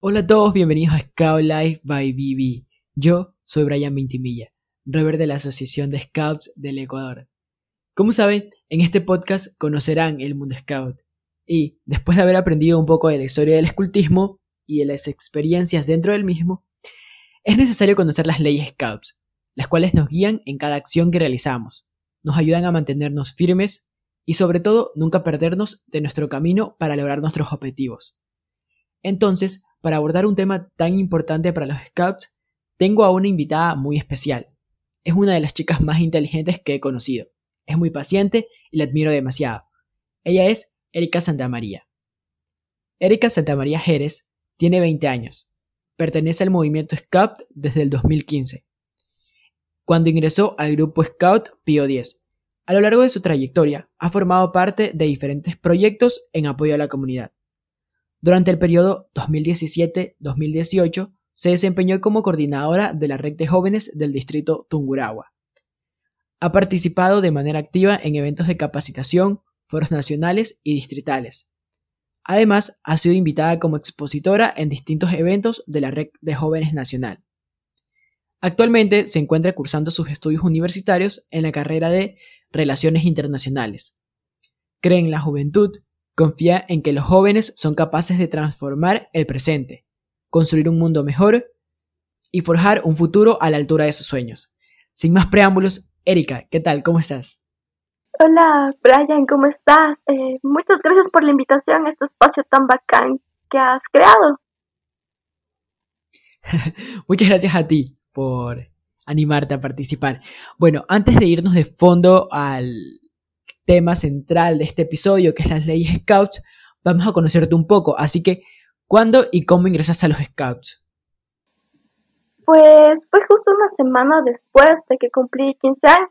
Hola a todos, bienvenidos a Scout Life by BB. Yo soy Brian Vintimilla, rever de la Asociación de Scouts del Ecuador. Como saben, en este podcast conocerán el mundo scout y, después de haber aprendido un poco de la historia del escultismo y de las experiencias dentro del mismo, es necesario conocer las leyes scouts, las cuales nos guían en cada acción que realizamos, nos ayudan a mantenernos firmes y sobre todo nunca perdernos de nuestro camino para lograr nuestros objetivos. Entonces, para abordar un tema tan importante para los Scouts, tengo a una invitada muy especial. Es una de las chicas más inteligentes que he conocido. Es muy paciente y la admiro demasiado. Ella es Erika Santamaría. Erika Santamaría Jerez tiene 20 años. Pertenece al movimiento Scout desde el 2015, cuando ingresó al grupo Scout Pio 10. A lo largo de su trayectoria, ha formado parte de diferentes proyectos en apoyo a la comunidad. Durante el periodo 2017-2018 se desempeñó como coordinadora de la red de jóvenes del distrito Tungurahua. Ha participado de manera activa en eventos de capacitación, foros nacionales y distritales. Además, ha sido invitada como expositora en distintos eventos de la red de jóvenes nacional. Actualmente se encuentra cursando sus estudios universitarios en la carrera de Relaciones Internacionales. Cree en la juventud, Confía en que los jóvenes son capaces de transformar el presente, construir un mundo mejor y forjar un futuro a la altura de sus sueños. Sin más preámbulos, Erika, ¿qué tal? ¿Cómo estás? Hola, Brian, ¿cómo estás? Eh, muchas gracias por la invitación a este espacio tan bacán que has creado. muchas gracias a ti por animarte a participar. Bueno, antes de irnos de fondo al, tema central de este episodio, que es las leyes Scouts, vamos a conocerte un poco. Así que, ¿cuándo y cómo ingresaste a los Scouts? Pues fue justo una semana después de que cumplí 15 años.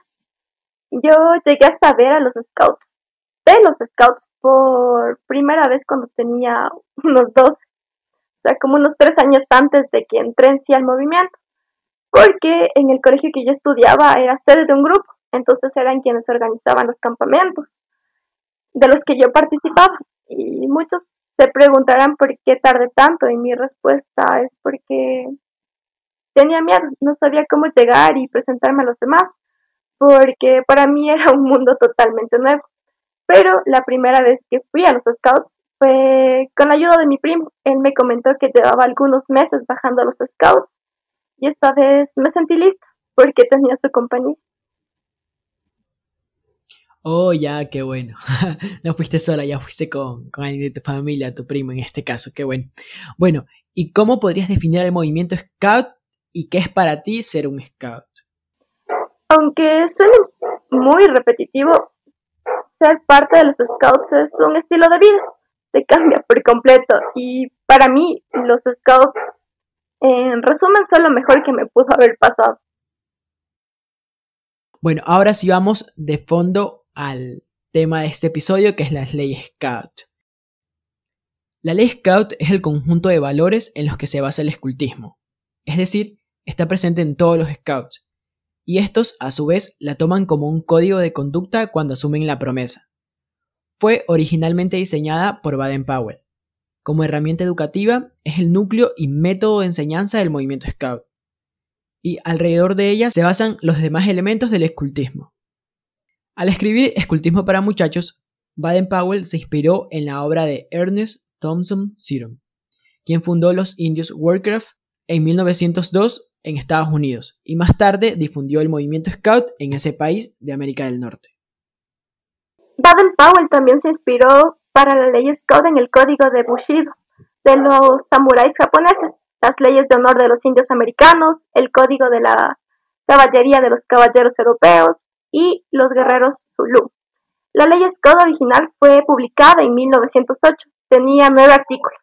Yo llegué a saber a los Scouts, de los Scouts, por primera vez cuando tenía unos 12, o sea, como unos 3 años antes de que entré en sí al movimiento, porque en el colegio que yo estudiaba era sede de un grupo entonces eran quienes organizaban los campamentos de los que yo participaba. Y muchos se preguntarán por qué tardé tanto y mi respuesta es porque tenía miedo, no sabía cómo llegar y presentarme a los demás, porque para mí era un mundo totalmente nuevo. Pero la primera vez que fui a los scouts fue con la ayuda de mi primo. Él me comentó que llevaba algunos meses bajando a los scouts y esta vez me sentí lista porque tenía su compañía. Oh, ya, qué bueno. no fuiste sola, ya fuiste con, con alguien de tu familia, tu primo en este caso, qué bueno. Bueno, ¿y cómo podrías definir el movimiento Scout y qué es para ti ser un Scout? Aunque suene muy repetitivo, ser parte de los Scouts es un estilo de vida, se cambia por completo y para mí los Scouts en resumen son lo mejor que me pudo haber pasado. Bueno, ahora sí vamos de fondo al tema de este episodio, que es las leyes Scout. La ley Scout es el conjunto de valores en los que se basa el escultismo, es decir, está presente en todos los Scouts, y estos a su vez la toman como un código de conducta cuando asumen la promesa. Fue originalmente diseñada por Baden-Powell. Como herramienta educativa, es el núcleo y método de enseñanza del movimiento Scout, y alrededor de ella se basan los demás elementos del escultismo. Al escribir Escultismo para muchachos, Baden-Powell se inspiró en la obra de Ernest Thompson Seton, quien fundó los indios Warcraft en 1902 en Estados Unidos y más tarde difundió el movimiento Scout en ese país de América del Norte. Baden-Powell también se inspiró para la ley Scout en el código de Bushido de los samuráis japoneses, las leyes de honor de los indios americanos, el código de la caballería de los caballeros europeos, y los guerreros Zulu. La ley Scott original fue publicada en 1908, tenía nueve artículos.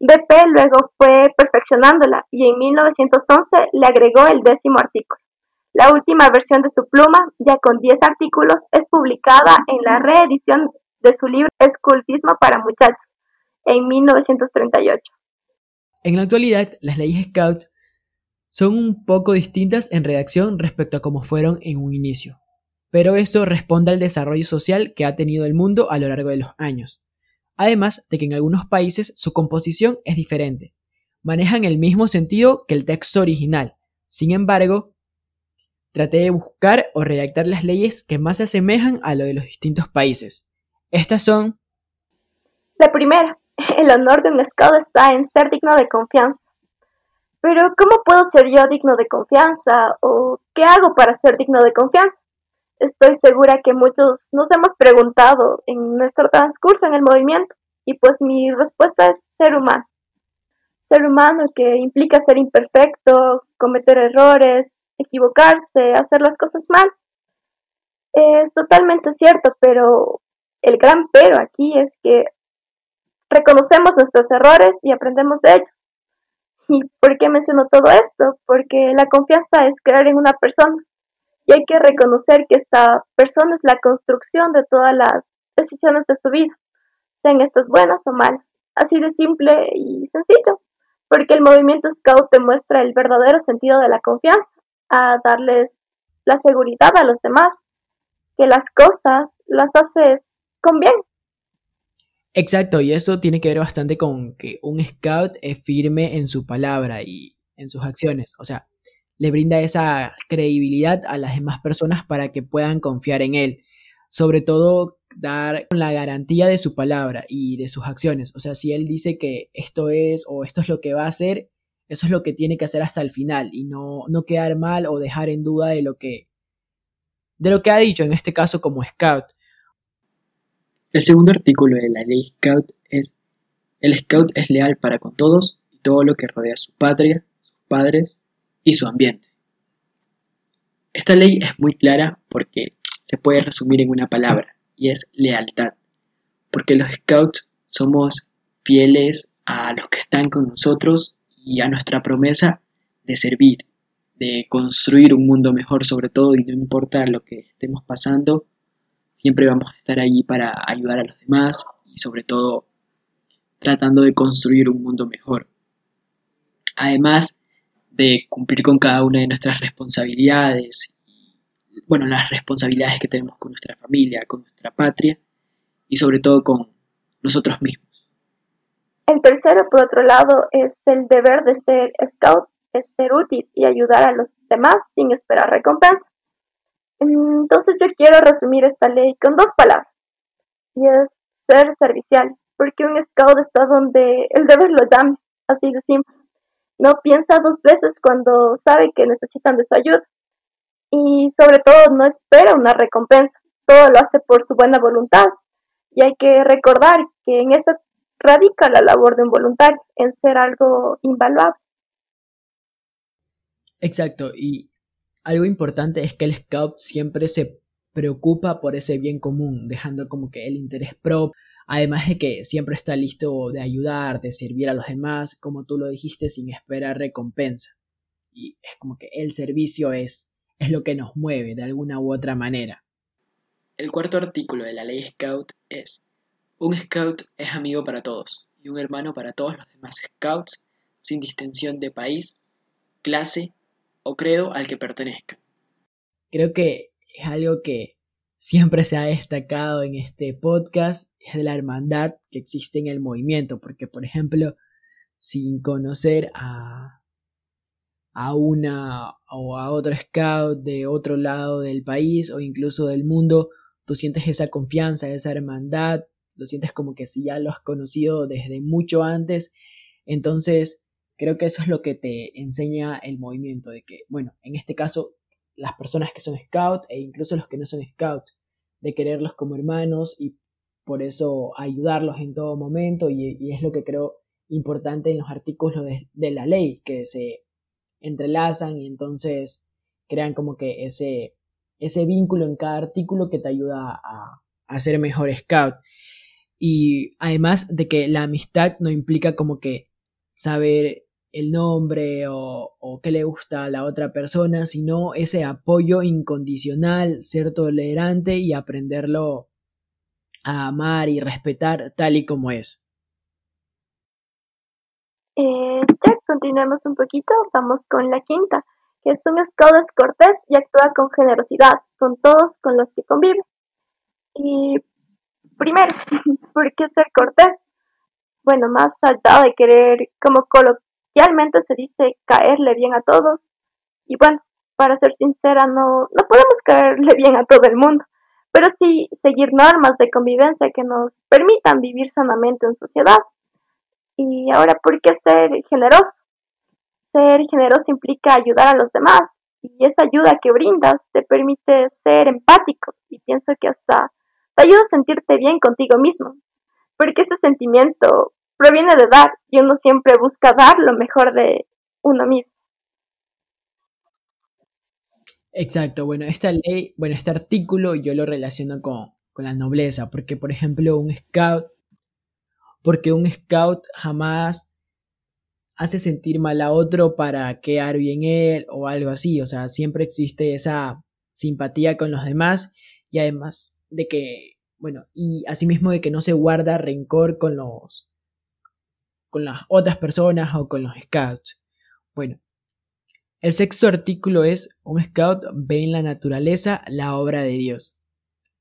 BP luego fue perfeccionándola y en 1911 le agregó el décimo artículo. La última versión de su pluma, ya con 10 artículos, es publicada en la reedición de su libro Escultismo para muchachos, en 1938. En la actualidad, las leyes Scout son un poco distintas en redacción respecto a cómo fueron en un inicio pero eso responde al desarrollo social que ha tenido el mundo a lo largo de los años. Además de que en algunos países su composición es diferente, manejan el mismo sentido que el texto original. Sin embargo, traté de buscar o redactar las leyes que más se asemejan a lo de los distintos países. Estas son... La primera, el honor de un scout está en ser digno de confianza. Pero ¿cómo puedo ser yo digno de confianza? ¿O qué hago para ser digno de confianza? Estoy segura que muchos nos hemos preguntado en nuestro transcurso en el movimiento y pues mi respuesta es ser humano. Ser humano que implica ser imperfecto, cometer errores, equivocarse, hacer las cosas mal. Es totalmente cierto, pero el gran pero aquí es que reconocemos nuestros errores y aprendemos de ellos. ¿Y por qué menciono todo esto? Porque la confianza es creer en una persona y hay que reconocer que esta persona es la construcción de todas las decisiones de su vida, sean estas buenas o malas. Así de simple y sencillo, porque el movimiento Scout demuestra el verdadero sentido de la confianza, a darles la seguridad a los demás, que las cosas las haces con bien. Exacto, y eso tiene que ver bastante con que un scout es firme en su palabra y en sus acciones. O sea, le brinda esa credibilidad a las demás personas para que puedan confiar en él. Sobre todo dar la garantía de su palabra y de sus acciones. O sea, si él dice que esto es o esto es lo que va a hacer, eso es lo que tiene que hacer hasta el final y no, no quedar mal o dejar en duda de lo que de lo que ha dicho en este caso como scout. El segundo artículo de la ley Scout es el Scout es leal para con todos y todo lo que rodea a su patria, sus padres y su ambiente. Esta ley es muy clara porque se puede resumir en una palabra y es lealtad, porque los Scouts somos fieles a los que están con nosotros y a nuestra promesa de servir, de construir un mundo mejor sobre todo y no importa lo que estemos pasando, siempre vamos a estar allí para ayudar a los demás y sobre todo tratando de construir un mundo mejor. Además de cumplir con cada una de nuestras responsabilidades, bueno, las responsabilidades que tenemos con nuestra familia, con nuestra patria y sobre todo con nosotros mismos. El tercero, por otro lado, es el deber de ser scout, es ser útil y ayudar a los demás sin esperar recompensa. Entonces yo quiero resumir esta ley con dos palabras, y es ser servicial, porque un scout está donde el deber lo llame, así de simple. No piensa dos veces cuando sabe que necesitan de su ayuda. Y sobre todo no espera una recompensa, todo lo hace por su buena voluntad. Y hay que recordar que en eso radica la labor de un voluntario, en ser algo invaluable. Exacto, y algo importante es que el scout siempre se preocupa por ese bien común, dejando como que el interés propio, además de que siempre está listo de ayudar, de servir a los demás, como tú lo dijiste, sin esperar recompensa. Y es como que el servicio es, es lo que nos mueve de alguna u otra manera. El cuarto artículo de la ley Scout es un scout es amigo para todos y un hermano para todos los demás scouts sin distinción de país, clase o credo al que pertenezcan. Creo que es algo que siempre se ha destacado en este podcast, es de la hermandad que existe en el movimiento, porque por ejemplo, sin conocer a, a una o a otro scout de otro lado del país o incluso del mundo, tú sientes esa confianza, esa hermandad, lo sientes como que si ya lo has conocido desde mucho antes. Entonces, creo que eso es lo que te enseña el movimiento, de que, bueno, en este caso, las personas que son scout e incluso los que no son scout, de quererlos como hermanos y por eso ayudarlos en todo momento y, es lo que creo importante en los artículos de, la ley, que se entrelazan y entonces crean como que ese, ese vínculo en cada artículo que te ayuda a, a ser mejor scout. Y además de que la amistad no implica como que saber el nombre o, o qué le gusta a la otra persona, sino ese apoyo incondicional, ser tolerante y aprenderlo amar y respetar tal y como es. Eh, ya continuemos un poquito, vamos con la quinta, que es un scout cortés y actúa con generosidad con todos con los que convive. Y Primero, ¿por qué ser cortés? Bueno, más allá de querer como coloquiar oficialmente se dice caerle bien a todos. Y bueno, para ser sincera, no, no podemos caerle bien a todo el mundo, pero sí seguir normas de convivencia que nos permitan vivir sanamente en sociedad. Y ahora, ¿por qué ser generoso? Ser generoso implica ayudar a los demás y esa ayuda que brindas te permite ser empático y pienso que hasta te ayuda a sentirte bien contigo mismo, porque ese sentimiento proviene de dar y uno siempre busca dar lo mejor de uno mismo. Exacto, bueno, esta ley, bueno, este artículo yo lo relaciono con, con la nobleza, porque por ejemplo un scout, porque un scout jamás hace sentir mal a otro para quedar bien él o algo así, o sea, siempre existe esa simpatía con los demás y además de que, bueno, y asimismo de que no se guarda rencor con los con las otras personas o con los scouts. Bueno, el sexto artículo es un scout ve en la naturaleza la obra de Dios.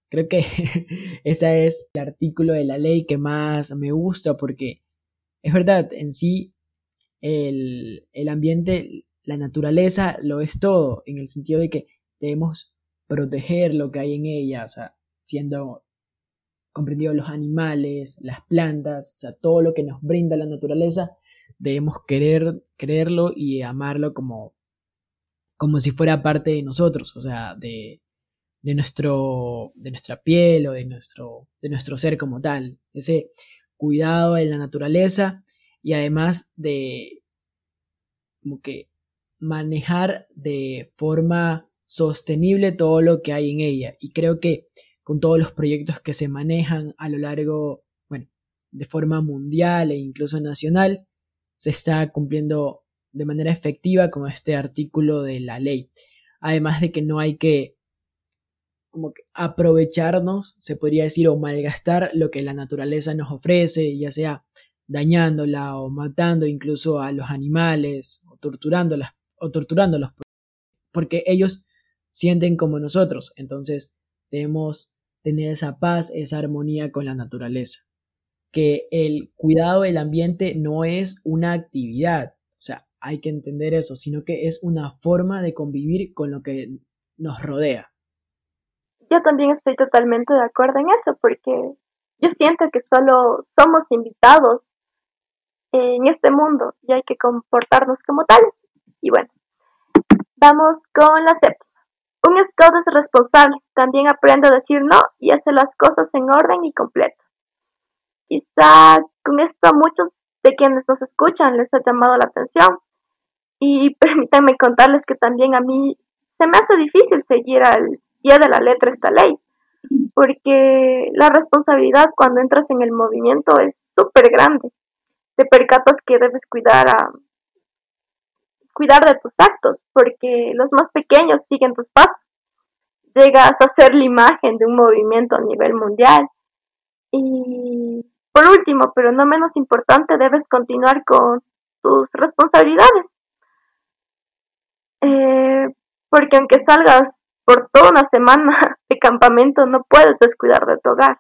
Creo que ese es el artículo de la ley que más me gusta porque es verdad, en sí el, el ambiente, la naturaleza lo es todo, en el sentido de que debemos proteger lo que hay en ella, o sea, siendo comprendidos los animales, las plantas, o sea, todo lo que nos brinda la naturaleza, debemos querer, quererlo y amarlo como, como si fuera parte de nosotros, o sea, de, nuestro, de nuestra piel o de nuestro, de nuestro ser como tal. Ese cuidado de la naturaleza y además de como que manejar de forma sostenible todo lo que hay en ella. Y creo que con todos los proyectos que se manejan a lo largo, bueno, de forma mundial e incluso nacional, se está cumpliendo de manera efectiva con este artículo de la ley. Además de que no hay que como que aprovecharnos, se podría decir, o malgastar lo que la naturaleza nos ofrece, ya sea dañándola o matando incluso a los animales o torturándolas o torturándolos porque ellos sienten como nosotros entonces debemos tener esa paz esa armonía con la naturaleza que el cuidado del ambiente no es una actividad hay que entender eso sino que es una forma de convivir con lo que nos rodea yo también estoy totalmente de acuerdo en eso porque yo siento que solo somos invitados en este mundo y hay que comportarnos como tales. Y bueno, vamos con la séptima. Un scout es responsable, también aprende a decir no y hace las cosas en orden y completo. Quizá con esto a muchos de quienes nos escuchan les ha llamado la atención y permítanme contarles que también a mí se me hace difícil seguir al pie de la letra esta ley, porque la responsabilidad cuando entras en el movimiento es súper grande te percatas que debes cuidar a cuidar de tus actos, porque los más pequeños siguen tus pasos. Llegas a ser la imagen de un movimiento a nivel mundial. Y por último, pero no menos importante, debes continuar con tus responsabilidades. Eh, porque aunque salgas por toda una semana de campamento, no puedes descuidar de tu hogar.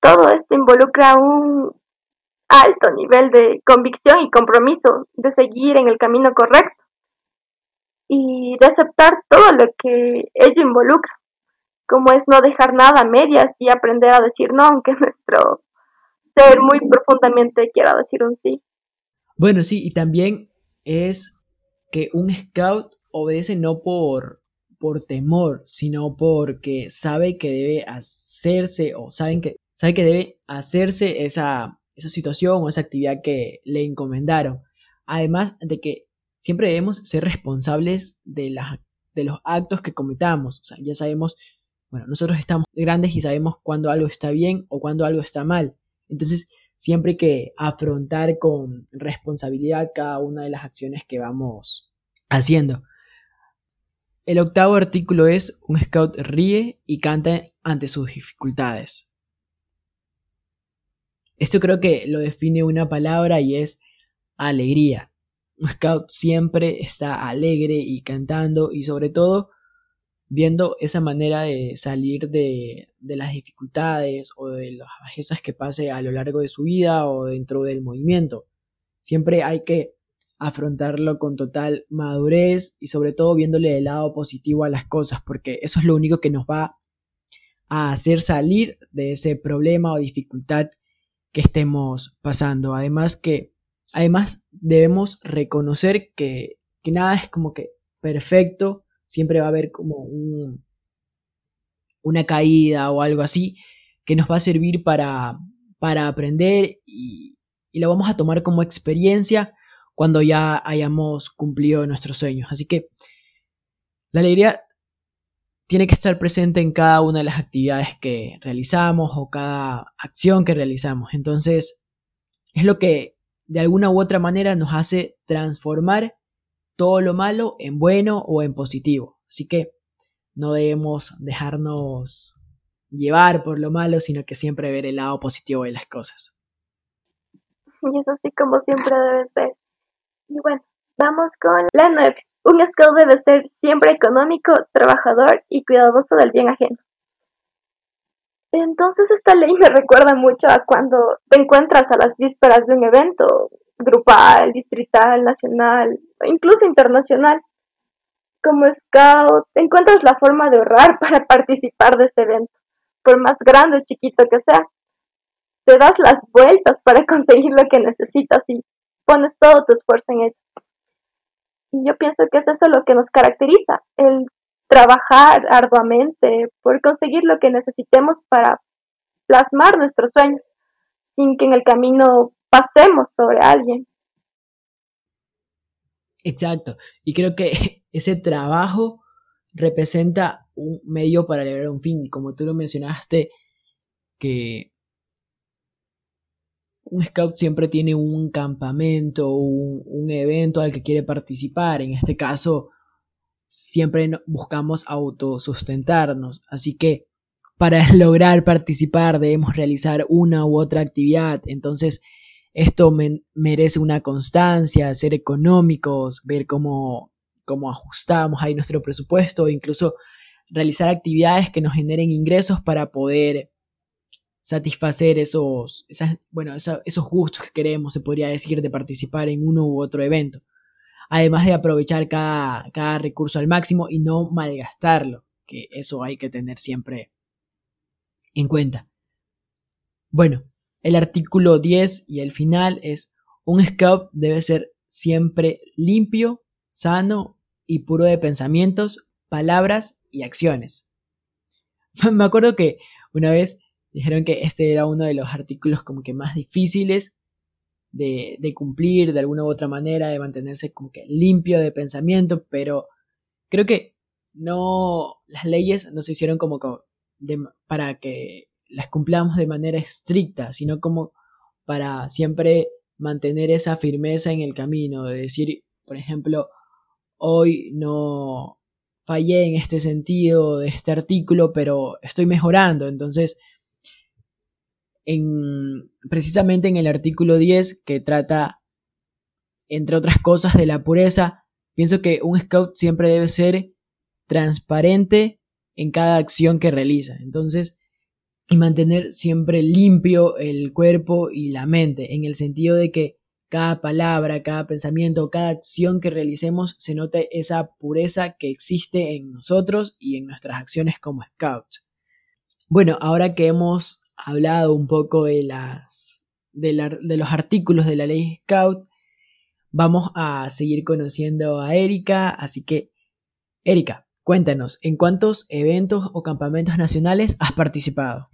Todo esto involucra un alto nivel de convicción y compromiso de seguir en el camino correcto y de aceptar todo lo que ello involucra, como es no dejar nada a medias y aprender a decir no, aunque nuestro ser muy profundamente quiera decir un sí. Bueno, sí, y también es que un scout obedece no por por temor, sino porque sabe que debe hacerse o saben que sabe que debe hacerse esa esa situación o esa actividad que le encomendaron. Además de que siempre debemos ser responsables de, las, de los actos que cometamos. O sea, ya sabemos, bueno, nosotros estamos grandes y sabemos cuándo algo está bien o cuándo algo está mal. Entonces, siempre hay que afrontar con responsabilidad cada una de las acciones que vamos haciendo. El octavo artículo es un scout ríe y canta ante sus dificultades. Esto creo que lo define una palabra y es alegría. Un scout siempre está alegre y cantando y sobre todo viendo esa manera de salir de, las dificultades o de las bajezas que pase a lo largo de su vida o dentro del movimiento. siempre hay que afrontarlo con total madurez y sobre todo viéndole el lado positivo a las cosas, porque eso es lo único que nos va a hacer salir de ese problema o dificultad que estemos pasando. Además que, además debemos reconocer que, que nada es como que perfecto, siempre va a haber como un, una caída o algo así que nos va a servir para, para aprender y, y lo vamos a tomar como experiencia cuando ya hayamos cumplido nuestros sueños. Así que la alegría tiene que estar presente en cada una de las actividades que realizamos o cada acción que realizamos. Entonces, es lo que de alguna u otra manera nos hace transformar todo lo malo en bueno o en positivo. Así que no debemos dejarnos llevar por lo malo, sino que siempre ver el lado positivo de las cosas. Y es así como siempre debe ser. Y bueno, vamos con la 9. Un scout debe ser siempre económico, trabajador y cuidadoso del bien ajeno. Entonces esta ley me recuerda mucho a cuando te encuentras a las vísperas de un evento grupal, distrital, nacional incluso internacional. Como scout, encuentras la forma de ahorrar para participar de ese evento, por más grande o chiquito que sea. Te das las vueltas para conseguir lo que necesitas y pones todo tu esfuerzo en ello. Y yo pienso que es eso lo que nos caracteriza, el trabajar arduamente por conseguir lo que necesitemos para plasmar nuestros sueños, sin que en el camino pasemos sobre alguien. Exacto, y creo que ese trabajo representa un medio para lograr un fin, como tú lo mencionaste, que un scout siempre tiene un campamento, un, un evento al que quiere participar. En este caso, siempre buscamos autosustentarnos. Así que para lograr participar debemos realizar una u otra actividad. Entonces, esto merece una constancia, ser económicos, ver cómo, cómo ajustamos ahí nuestro presupuesto, incluso realizar actividades que nos generen ingresos para poder satisfacer esos, bueno, esos gustos que queremos, se podría decir, de participar en uno u otro evento. Además de aprovechar cada, cada recurso al máximo y no malgastarlo, que eso hay que tener siempre en cuenta. Bueno, el artículo 10 y el final es un scout debe ser siempre limpio, sano y puro de pensamientos, palabras y acciones. Me acuerdo que una vez dijeron que este era uno de los artículos como que más difíciles de, cumplir de alguna u otra manera, de mantenerse como que limpio de pensamiento, pero creo que no, las leyes no se hicieron como para que las cumplamos de manera estricta, sino como para siempre mantener esa firmeza en el camino, de decir, por ejemplo, hoy no fallé en este sentido de este artículo, pero estoy mejorando, entonces en, precisamente en el artículo 10 que trata, entre otras cosas, de la pureza, pienso que un scout siempre debe ser transparente en cada acción que realiza. Entonces, y mantener siempre limpio el cuerpo y la mente, en el sentido de que cada palabra, cada pensamiento, cada acción que realicemos se note esa pureza que existe en nosotros y en nuestras acciones como scouts. Bueno, ahora que hemos hablado un poco de, las, de, los artículos de la ley Scout, vamos a seguir conociendo a Erika. Así que, Erika, cuéntanos, ¿en cuántos eventos o campamentos nacionales has participado?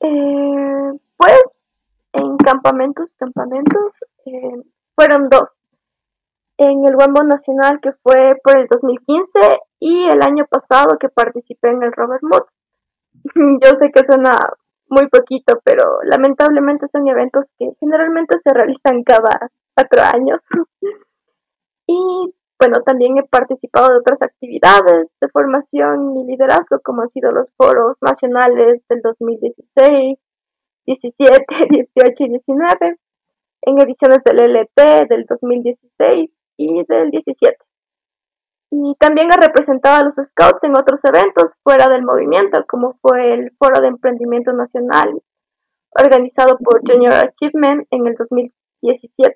Eh, pues, en campamentos, campamentos, eh, fueron dos. En el Wambo Nacional, que fue por el 2015, y el año pasado que participé en el Robert Mood. Yo sé que suena muy poquito, pero lamentablemente son eventos que generalmente se realizan cada cuatro años. y bueno, también he participado de otras actividades de formación y liderazgo, como han sido los foros nacionales del 2016, 17, 18 y 19, en ediciones del LT del 2016 y del 17 y también ha representado a los Scouts en otros eventos fuera del movimiento, como fue el Foro de Emprendimiento Nacional, organizado por Junior Achievement en el 2017.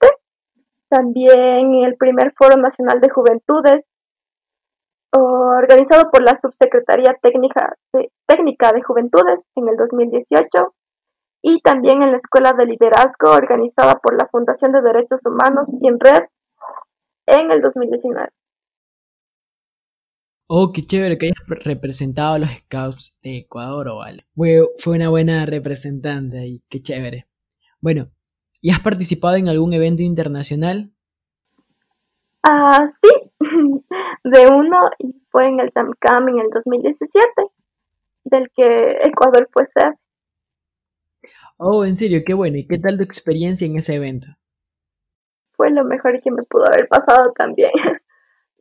También el primer Foro Nacional de Juventudes, organizado por la Subsecretaría Técnica de, Técnica de Juventudes en el 2018. Y también en la Escuela de Liderazgo, organizada por la Fundación de Derechos Humanos y en Red en el 2019. Oh, qué chévere que hayas representado a los Scouts de Ecuador, o vale. Fue, una buena representante ahí, qué chévere. Bueno, ¿y has participado en algún evento internacional? Ah, sí, de uno y fue en el SAMCAM en el 2017, del que Ecuador fue ser. Oh, en serio, qué bueno. ¿Y qué tal tu experiencia en ese evento? Fue lo mejor que me pudo haber pasado también.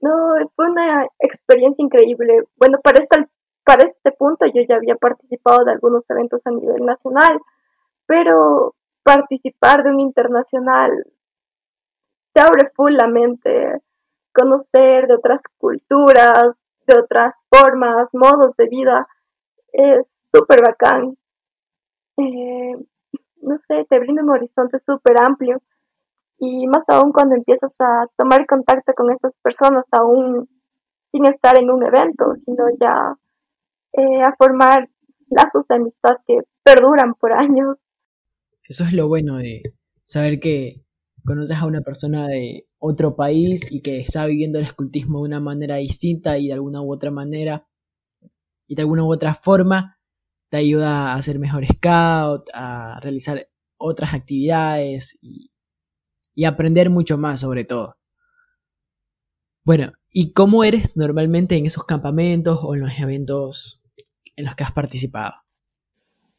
No, fue una experiencia increíble. Bueno, para este, para este punto yo ya había participado de algunos eventos a nivel nacional, pero participar de un internacional te abre full la mente, conocer de otras culturas, de otras formas, modos de vida, es súper bacán. Eh, no sé, te brinda un horizonte súper amplio y más aún cuando empiezas a tomar contacto con estas personas aún sin estar en un evento, sino ya eh, a formar lazos de amistad que perduran por años. Eso es lo bueno de saber que conoces a una persona de otro país y que está viviendo el escultismo de una manera distinta y de alguna u otra manera y de alguna u otra forma te ayuda a ser mejor scout, a realizar otras actividades y y aprender mucho más sobre todo. Bueno, ¿y cómo eres normalmente en esos campamentos o en los eventos en los que has participado?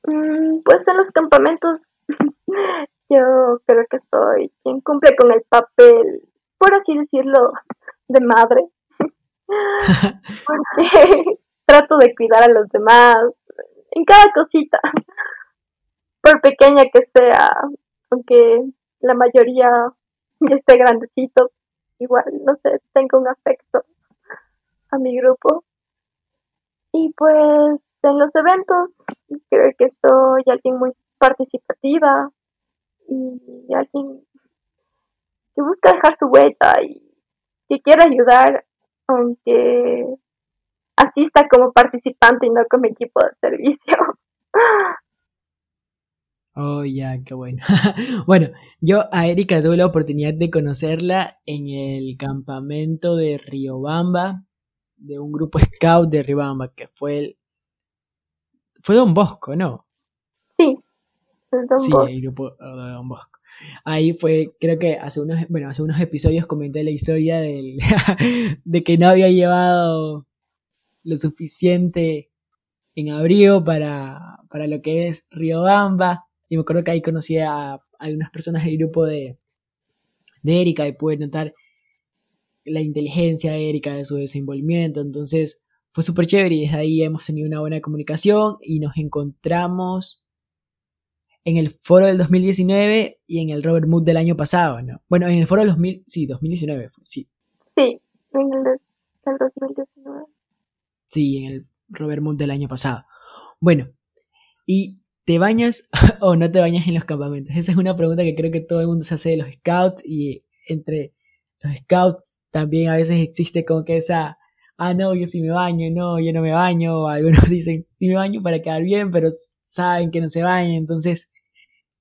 Mm, pues en los campamentos yo creo que soy quien cumple con el papel, por así decirlo, de madre. Porque trato de cuidar a los demás en cada cosita, por pequeña que sea, aunque la mayoría de este grandecito, igual, no sé, tengo un afecto a mi grupo. Y pues en los eventos creo que soy alguien muy participativa y alguien que busca dejar su huella y que quiere ayudar, aunque asista como participante y no como equipo de servicio. Oh, ya, qué bueno. bueno, yo a Erika tuve la oportunidad de conocerla en el campamento de Riobamba, de un grupo scout de Riobamba, que fue el... Fue Don Bosco, ¿no? Sí, sí, el grupo de Don Bosco. Ahí fue, creo que hace unos, bueno, hace unos episodios comenté la historia del, de que no había llevado lo suficiente en abrigo para, para lo que es Riobamba y me acuerdo que ahí conocí a algunas personas del grupo de, de Erika y pude notar la inteligencia de Erika, de su desenvolvimiento. Entonces fue súper chévere y desde ahí hemos tenido una buena comunicación y nos encontramos en el foro del 2019 y en el Robert Mood del año pasado, ¿no? Bueno, en el foro del 2000, sí, 2019, sí. Sí, en el del 2019. Sí, en el Robert Mood del año pasado. Bueno, y ¿Te bañas o no te bañas en los campamentos? Esa es una pregunta que creo que todo el mundo se hace de los scouts y entre los scouts también a veces existe como que esa, ah, no, yo sí me baño, no, yo no me baño, algunos dicen, sí me baño para quedar bien, pero saben que no se bañan, entonces,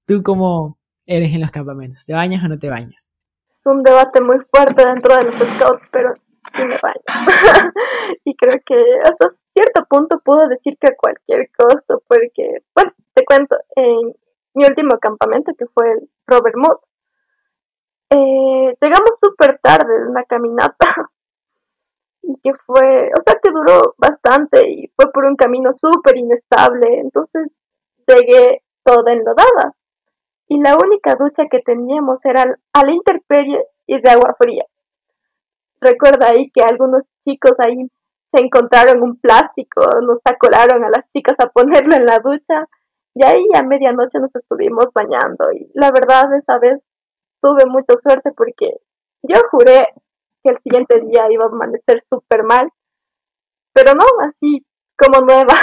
¿tú cómo eres en los campamentos? ¿Te bañas o no te bañas? Es un debate muy fuerte dentro de los scouts, pero sí me baño. y creo que hasta cierto punto puedo decir que a cualquier costo, porque, bueno, te cuento, en mi último campamento, que fue el Robert Mood, eh, llegamos súper tarde de una caminata y que fue, o sea que duró bastante y fue por un camino súper inestable, entonces llegué toda enlodada. Y la única ducha que teníamos era a la intemperie y de agua fría. Recuerda ahí que algunos chicos ahí se encontraron un plástico, nos acolaron a las chicas a ponerlo en la ducha y ahí a medianoche nos estuvimos bañando. Y la verdad esa vez tuve mucha suerte porque yo juré que el siguiente día iba a amanecer súper mal, pero no, así como nueva.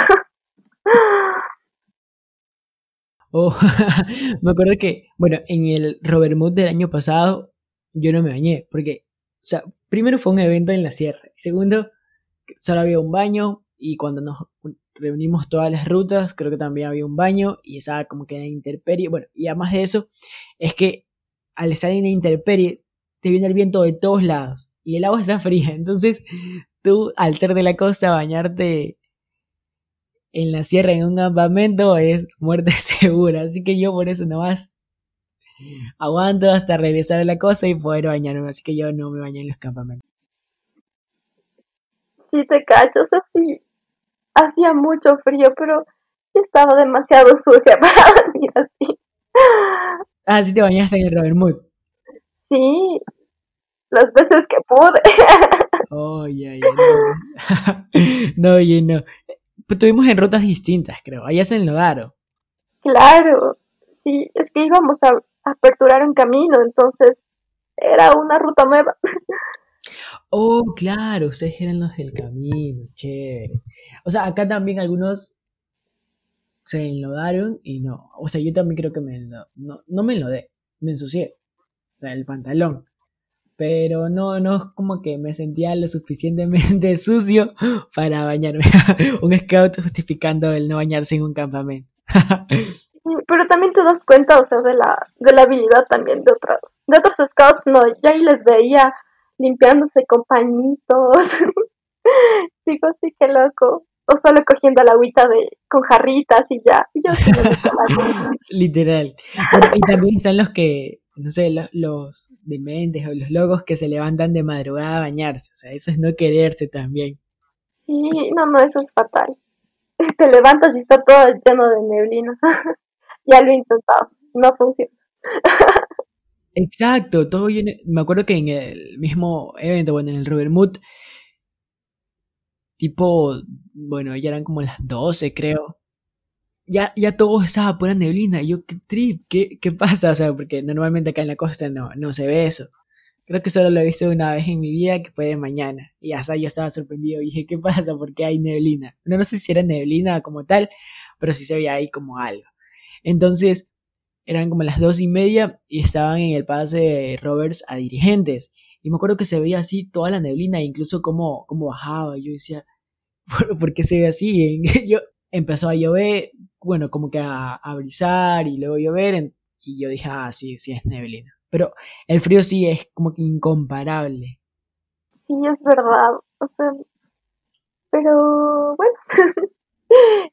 Oh, me acuerdo que, bueno, en el Robert Mood del año pasado yo no me bañé, porque, o sea, primero fue un evento en la sierra, y segundo, solo había un baño, y cuando nos reunimos todas las rutas, creo que también había un baño, y estaba como que en la intemperie, bueno, y además de eso, es que al estar en la te viene el viento de todos lados, y el agua está fría, entonces tú, al ser de la costa, bañarte en la sierra en un campamento es muerte segura. Así que yo por eso nomás aguanto hasta regresar a la cosa y poder bañarme. Así que yo no me baño en los campamentos. Sí, te cacho, así hacía mucho frío, pero estaba demasiado sucia para venir así. Ah, sí te bañaste en el Robert Mood. Sí, las veces que pude. Oh, ya, ya, no. no, oye, no. Pues tuvimos en rutas distintas, creo. Allá se enlodaron. Claro, sí, es que íbamos a aperturar un camino, entonces era una ruta nueva. Oh, claro, ustedes eran los del camino, chévere. O sea, acá también algunos se enlodaron y no. O sea, yo también creo que me no, no me enlodé, me ensucié. O sea, el pantalón pero no, no es como que me sentía lo suficientemente sucio para bañarme. un scout justificando el no bañarse en un campamento. pero también te das cuenta, o sea, de la, de la habilidad también de otros, de otros scouts, no, ya ahí les veía limpiándose con pañitos. Digo, sí, qué loco. O solo cogiendo la agüita de, con jarritas y ya. Y yo Literal. y también están los que no sé, los, dementes o los locos que se levantan de madrugada a bañarse. O sea, eso es no quererse también. Sí, no, no, eso es fatal. Te levantas y está todo lleno de neblina. ya lo he intentado, no funciona. Exacto, todo viene. Me acuerdo que en el mismo evento, bueno, en el Mood, tipo, bueno, ya eran como las 12, creo ya, ya todo estaba pura neblina. Yo, qué trip, ¿qué, qué pasa? O sea, porque normalmente acá en la costa no, no se ve eso. Creo que solo lo he visto una vez en mi vida, que fue de mañana. Y hasta yo estaba sorprendido. Dije, ¿qué pasa? ¿Por qué hay neblina? No, no sé si era neblina como tal, pero sí se veía ahí como algo. Entonces, eran como las dos y media y estaban en el pase de Roberts a dirigentes. Y me acuerdo que se veía así toda la neblina, incluso como, como bajaba. Yo decía, ¿por, qué se ve así? yo, empezó a llover, bueno, como que a, a brisar y luego llover, y yo dije, ah, sí, sí es neblina. Pero el frío sí es como que incomparable. Sí, es verdad. O sea, pero bueno,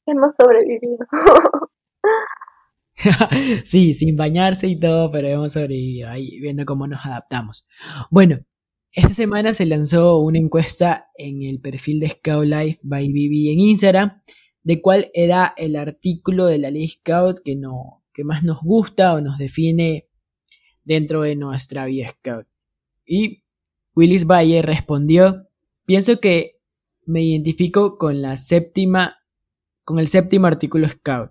hemos sobrevivido. sí, sin bañarse y todo, pero hemos sobrevivido ahí viendo cómo nos adaptamos. Bueno, esta semana se lanzó una encuesta en el perfil de Scout Life by BB en Instagram de cuál era el artículo de la ley Scout que, no, que más nos gusta o nos define dentro de nuestra vida Scout. Y Willis Valle respondió, pienso que me identifico con la séptima, con el séptimo artículo Scout.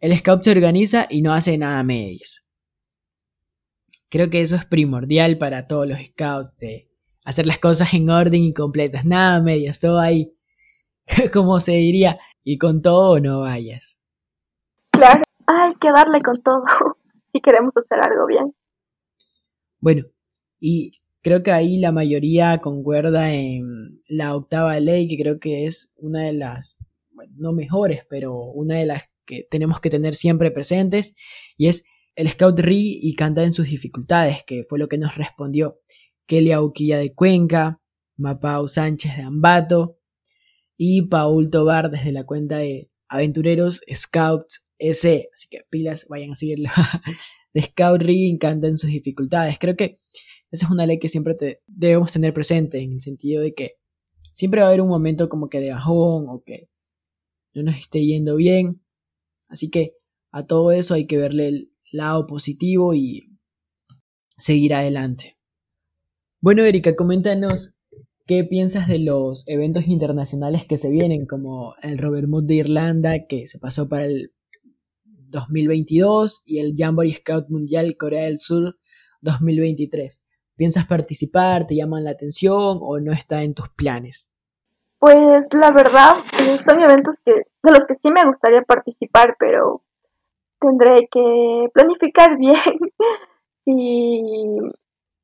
El Scout se organiza y no hace nada a medias. Creo que eso es primordial para todos los Scouts, de hacer las cosas en orden y completas, nada a medias, todo ahí como se diría, y con todo no vayas. Claro, hay que darle con todo si queremos hacer algo bien. Bueno, y creo que ahí la mayoría concuerda en la octava ley, que creo que es una de las, bueno, no mejores, pero una de las que tenemos que tener siempre presentes, y es el Scout ri y canta en sus dificultades, que fue lo que nos respondió Kelly Auquilla de Cuenca, Mapau Sánchez de Ambato, y Paul Tobar desde la cuenta de Aventureros Scouts S. Así que pilas, vayan a seguirlo. de Scout Ring en sus dificultades. Creo que esa es una ley que siempre debemos tener presente en el sentido de que siempre va a haber un momento como que de bajón o que no nos esté yendo bien. Así que a todo eso hay que verle el lado positivo y seguir adelante. Bueno, Erika, coméntanos ¿Qué piensas de los eventos internacionales que se vienen, como el Robert Mood de Irlanda, que se pasó para el 2022, y el Jamboree Scout Mundial Corea del Sur 2023? ¿Piensas participar? ¿Te llaman la atención o no está en tus planes? Pues la verdad, son eventos que, de los que sí me gustaría participar, pero tendré que planificar bien si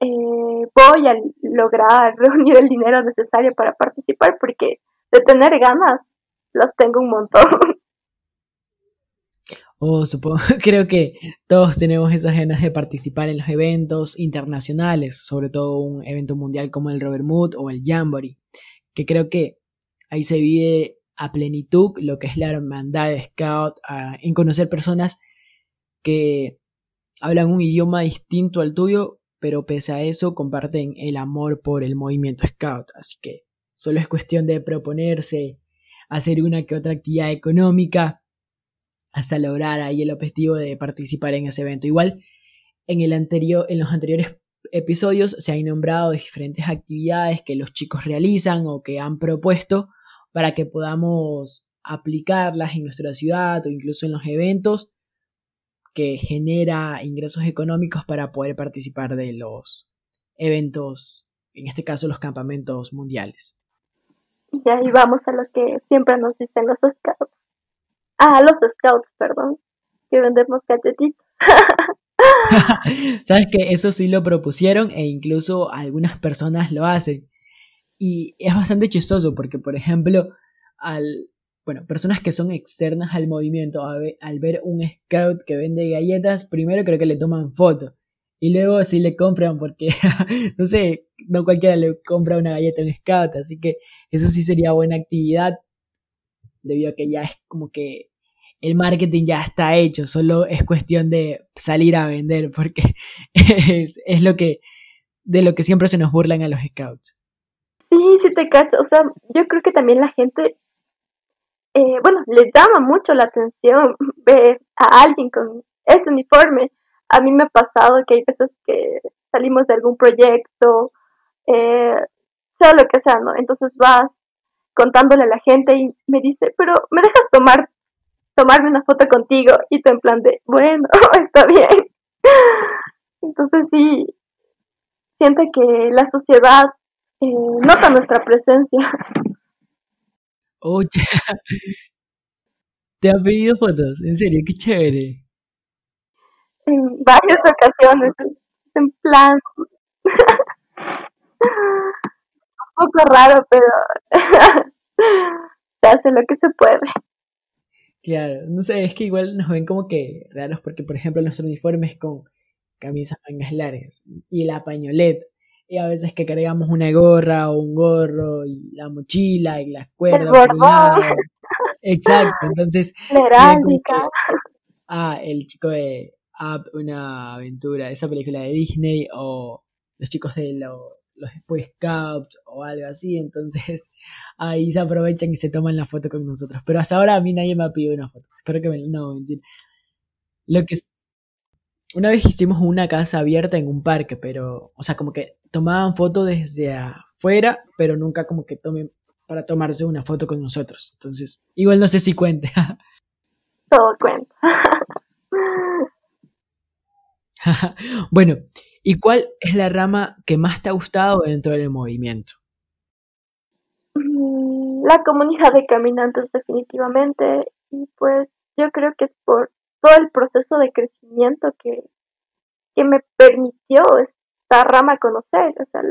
eh, voy a lograr reunir el dinero necesario para participar, porque de tener ganas, las tengo un montón. Oh, supongo, creo que todos tenemos esas ganas de participar en los eventos internacionales, sobre todo un evento mundial como el Robert Mood o el Jamboree, que creo que ahí se vive a plenitud lo que es la hermandad de Scout, en conocer personas que hablan un idioma distinto al tuyo, pero pese a eso comparten el amor por el movimiento Scout, así que solo es cuestión de proponerse hacer una que otra actividad económica hasta lograr ahí el objetivo de participar en ese evento. Igual en, el anterior, en los anteriores episodios se han nombrado diferentes actividades que los chicos realizan o que han propuesto para que podamos aplicarlas en nuestra ciudad o incluso en los eventos que genera ingresos económicos para poder participar de los eventos, en este caso los campamentos mundiales. Y ahí vamos a lo que siempre nos dicen los scouts. Ah, los scouts, perdón. Que vendemos galletitas. Sabes que eso sí lo propusieron e incluso algunas personas lo hacen. Y es bastante chistoso porque, por ejemplo, al, bueno, personas que son externas al movimiento, al ver un scout que vende galletas, primero creo que le toman foto. Y luego sí le compran porque, no sé, no cualquiera le compra una galleta a un scout. Así que eso sí sería buena actividad debido a que ya es como que el marketing ya está hecho, solo es cuestión de salir a vender, porque es, lo que, de lo que siempre se nos burlan a los scouts. Sí, sí te cacho, o sea, yo creo que también la gente, eh, bueno, le llama mucho la atención ver a alguien con ese uniforme. A mí me ha pasado que hay veces que salimos de algún proyecto, eh, sea lo que sea, ¿no? Entonces vas contándole a la gente y me dice, pero ¿me dejas tomar tomarme una foto contigo y tú en plan de, bueno, está bien. Entonces sí, siento que la sociedad eh, nota nuestra presencia. Oye, ¿te ha pedido fotos? En serio, qué chévere. En varias ocasiones, en plan, un poco raro, pero se hace lo que se puede. Claro, no sé, es que igual nos ven como que raros porque, por ejemplo, nuestro uniforme es con camisas mangas largas y la pañoleta. Y a veces que cargamos una gorra o un gorro y la mochila y las cuerdas. Exacto, entonces. ah, el chico de Up, una aventura, esa película de Disney o los chicos de los los Boy Scouts o algo así, entonces ahí se aprovechan y se toman la foto con nosotros. Pero hasta ahora a mí nadie me ha pedido una foto. Espero que me... No, mentira. Lo que... Una vez hicimos una casa abierta en un parque, pero... O sea, como que tomaban foto desde afuera, pero nunca como que tomen para tomarse una foto con nosotros. Entonces, igual no sé si cuente. Todo cuenta. bueno, ¿Y cuál es la rama que más te ha gustado dentro del movimiento? Mm, la comunidad de caminantes definitivamente y pues yo creo que es por todo el proceso de crecimiento que, que me permitió esta rama conocer. O sea,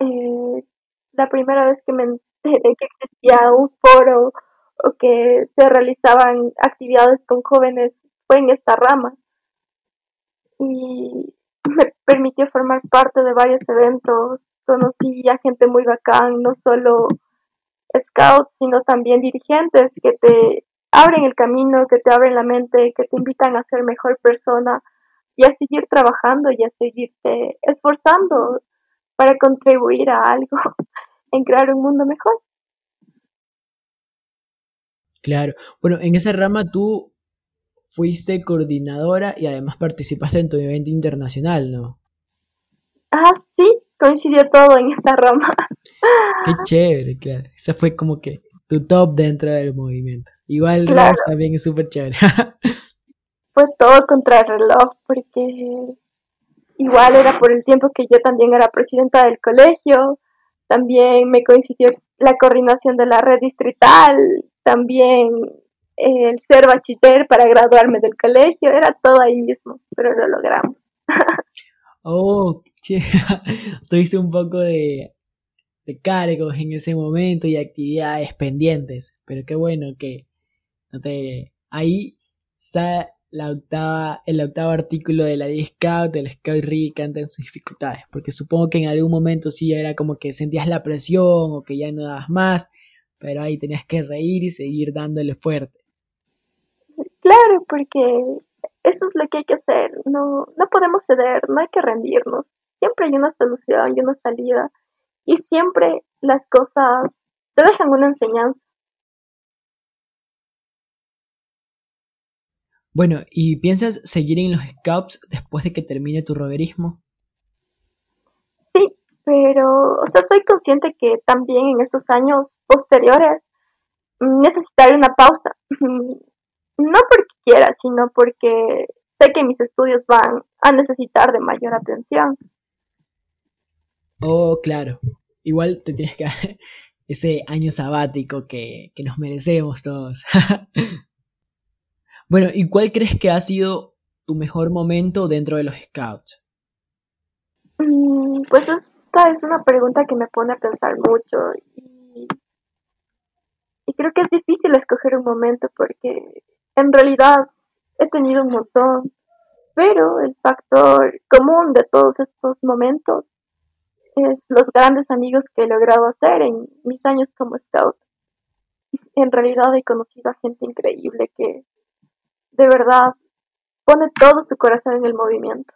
eh, la primera vez que me enteré que existía un foro o que se realizaban actividades con jóvenes fue en esta rama. Y me permitió formar parte de varios eventos, conocí a gente muy bacán, no solo scouts, sino también dirigentes que te abren el camino, que te abren la mente, que te invitan a ser mejor persona y a seguir trabajando y a seguirte esforzando para contribuir a algo, en crear un mundo mejor. Claro, bueno, en esa rama tú fuiste coordinadora y además participaste en tu evento internacional, ¿no? Ah, sí, coincidió todo en esa Roma. Qué chévere, claro. Esa fue como que tu top dentro del movimiento. Igual claro. también es súper chévere. fue todo contra el reloj, porque igual era por el tiempo que yo también era presidenta del colegio, también me coincidió la coordinación de la red distrital, también el ser bachiller para graduarme del colegio, era todo ahí mismo, pero lo logramos. oh, che, tuviste un poco de, de cargos en ese momento y actividades pendientes, pero qué bueno que no te... Ahí está la octava, el octavo artículo de la Scout, del Scout Re canta en sus dificultades, porque supongo que en algún momento sí era como que sentías la presión o que ya no dabas más, pero ahí tenías que reír y seguir dándole fuerte. Claro, porque eso es lo que hay que hacer, no, no podemos ceder, no hay que rendirnos, siempre hay una solución y una salida, y siempre las cosas te dejan una enseñanza. Bueno, ¿y piensas seguir en los Scouts después de que termine tu roverismo? Sí, pero o sea, soy consciente que también en esos años posteriores necesitaré una pausa. No porque quiera, sino porque sé que mis estudios van a necesitar de mayor atención. Oh, claro. Igual te tienes que dar ese año sabático que, que nos merecemos todos. Bueno, ¿y cuál crees que ha sido tu mejor momento dentro de los Scouts? Mm, pues esta es una pregunta que me pone a pensar mucho y, y creo que es difícil escoger un momento porque en realidad he tenido un montón, pero el factor común de todos estos momentos es los grandes amigos que he logrado hacer en mis años como scout. En realidad he conocido a gente increíble que de verdad pone todo su corazón en el movimiento.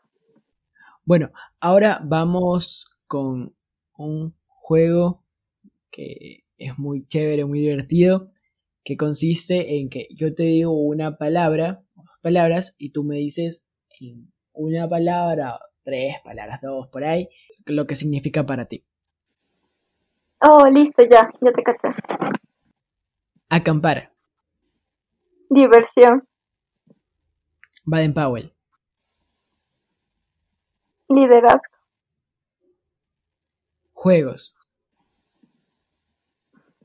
Bueno, ahora vamos con un juego que es muy chévere, muy divertido, que consiste en que yo te digo una palabra, dos palabras, y tú me dices en una palabra, tres palabras, dos por ahí, lo que significa para ti. Oh, listo, ya, ya te caché. Acampar. Diversión. Baden-Powell. Liderazgo. Juegos.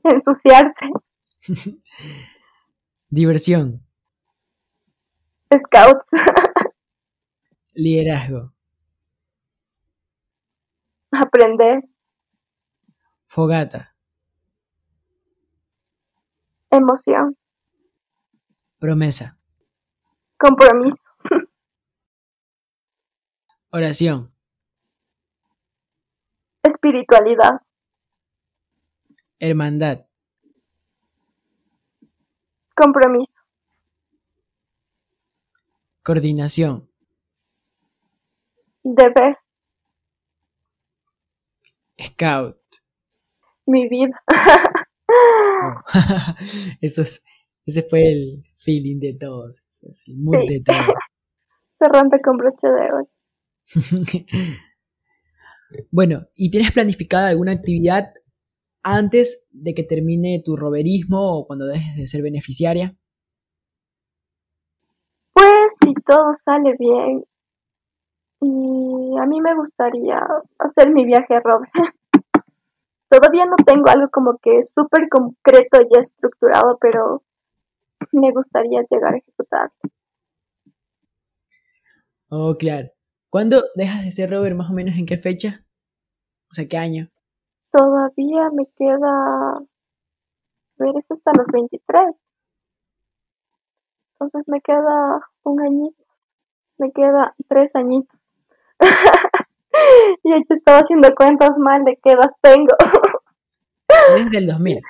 Ensuciarse. Diversión. Scouts. Liderazgo. Aprender. Fogata. Emoción. Promesa. Compromiso. Oración. Espiritualidad. Hermandad. Compromiso. Coordinación. Deber. Scout. Mi vida. Eso es, ese fue el feeling de todos. Es el mood Sí. de. Se rompe con broche de oro. bueno, ¿y tienes planificada alguna actividad antes de que termine tu roverismo o cuando dejes de ser beneficiaria? Pues si todo sale bien. Y a mí me gustaría hacer mi viaje a Roma. Todavía no tengo algo como que súper concreto ya estructurado, pero me gustaría llegar a ejecutar. Oh, claro. ¿Cuándo dejas de ser rover más o menos en qué fecha? O sea, ¿qué año? Todavía me queda... A ver, es hasta los 23. Entonces me queda un añito. Me queda tres añitos. y yo estaba haciendo cuentas mal de qué edad tengo. Eres del 2000.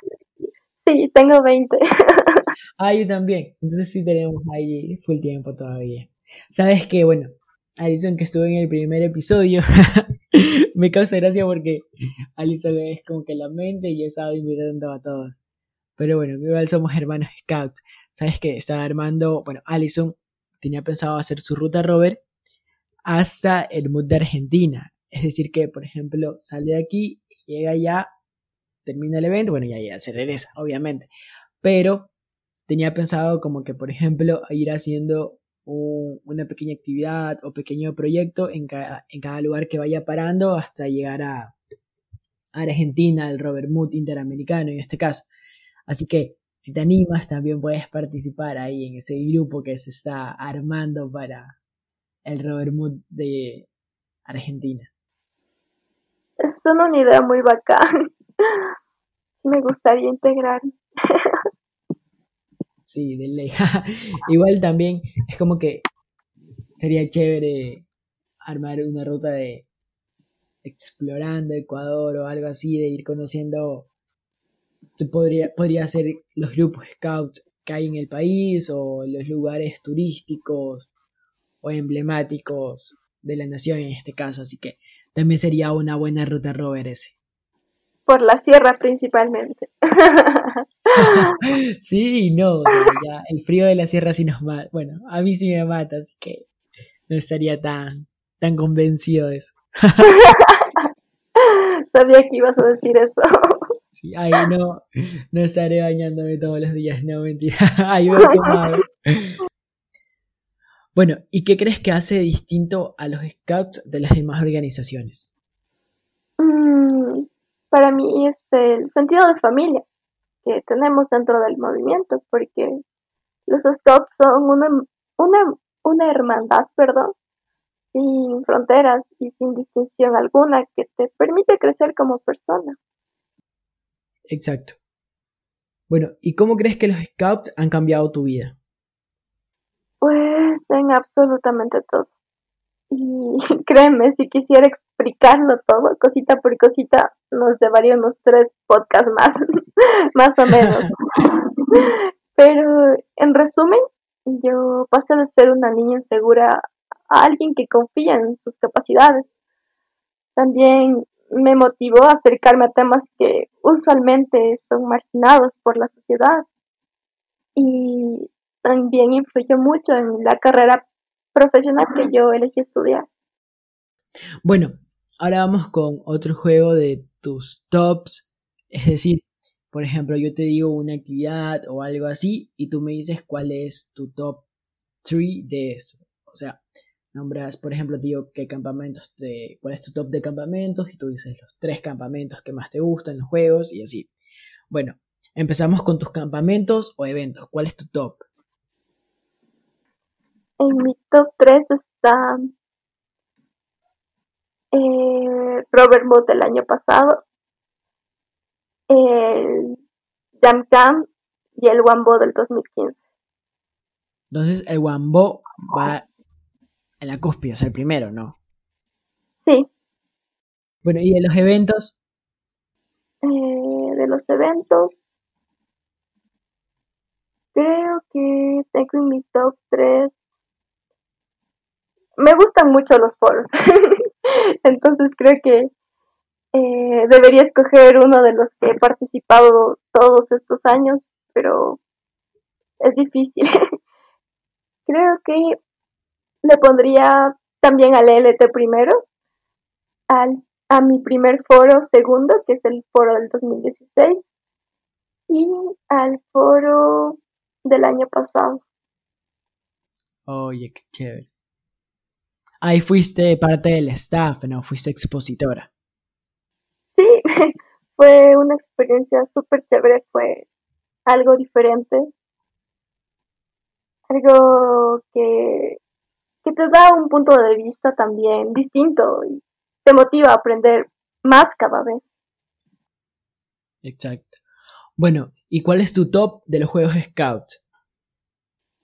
sí, tengo 20. Ah, yo también. Entonces sí tenemos ahí full tiempo todavía. Sabes que, bueno, Alison que estuvo en el primer episodio, me causa gracia porque Alison es como que la mente y yo estaba invitando a todos. Pero bueno, igual somos hermanos scouts. Sabes que estaba armando, bueno, Alison tenía pensado hacer su ruta rover hasta el mood de Argentina. Es decir, que, por ejemplo, sale de aquí, llega allá, termina el evento, bueno, ya, ya se regresa, obviamente. Pero tenía pensado como que, por ejemplo, ir haciendo un- una pequeña actividad o pequeño proyecto en cada, en cada lugar que vaya parando hasta llegar a, a Argentina, al Robert Mood Interamericano en este caso. Así que, si te animas, también puedes participar ahí en ese grupo que se está armando para el Robert Mood de Argentina. Es una idea muy bacán. Me gustaría integrar. Sí, de ley. Igual también es como que sería chévere armar una ruta de explorando Ecuador o algo así, de ir conociendo, podría, podría ser los grupos scouts que hay en el país o los lugares turísticos o emblemáticos de la nación en este caso, así que también sería una buena ruta rover ese. Por la sierra principalmente. sí, no, ya el frío de la sierra sí nos mata. Bueno, a mí sí me mata, así que no estaría tan, tan convencido de eso. Sabía que ibas a decir eso. Sí, ay, no, no estaré bañándome todos los días, no, mentira. Ay, Bueno, ¿y qué crees que hace distinto a los scouts de las demás organizaciones? Mm, para mí es el sentido de familia que tenemos dentro del movimiento, porque los scouts son una, una, una hermandad, perdón, sin fronteras y sin distinción alguna que te permite crecer como persona. Exacto. Bueno, ¿y cómo crees que los scouts han cambiado tu vida? Pues en absolutamente todo. Y créeme, si quisiera explicarlo todo, cosita por cosita, nos llevaría unos tres podcasts más, más o menos. Pero en resumen, yo pasé de ser una niña insegura a alguien que confía en sus capacidades. También me motivó a acercarme a temas que usualmente son marginados por la sociedad. Y también influyó mucho en la carrera profesional que yo elegí estudiar. Bueno, ahora vamos con otro juego de tus tops. Es decir, por ejemplo, yo te digo una actividad o algo así y tú me dices cuál es tu top 3 de eso. O sea, nombras, por ejemplo, te digo qué campamentos te, cuál es tu top de campamentos y tú dices los tres campamentos que más te gustan, los juegos y así. Bueno, empezamos con tus campamentos o eventos. ¿Cuál es tu top? En mi top 3 está eh, Robert Mood del año pasado, el Jam Jam y el Wambo del 2015. Entonces el Wambo va en la cúspide, o sea, el primero, ¿no? Sí. Bueno, ¿y de los eventos? Eh, de los eventos, creo que tengo en mi top 3. Me gustan mucho los foros, entonces creo que eh, debería escoger uno de los que he participado todos estos años, pero es difícil. creo que le pondría también al LT primero, al, a mi primer foro segundo, que es el foro del 2016, y al foro del año pasado. Oye, qué chévere. Ahí fuiste parte del staff, ¿no? Fuiste expositora. Sí, fue una experiencia súper chévere, fue algo diferente, algo que que te da un punto de vista también distinto y te motiva a aprender más cada vez. Exacto. Bueno, ¿y cuál es tu top de los juegos Scout?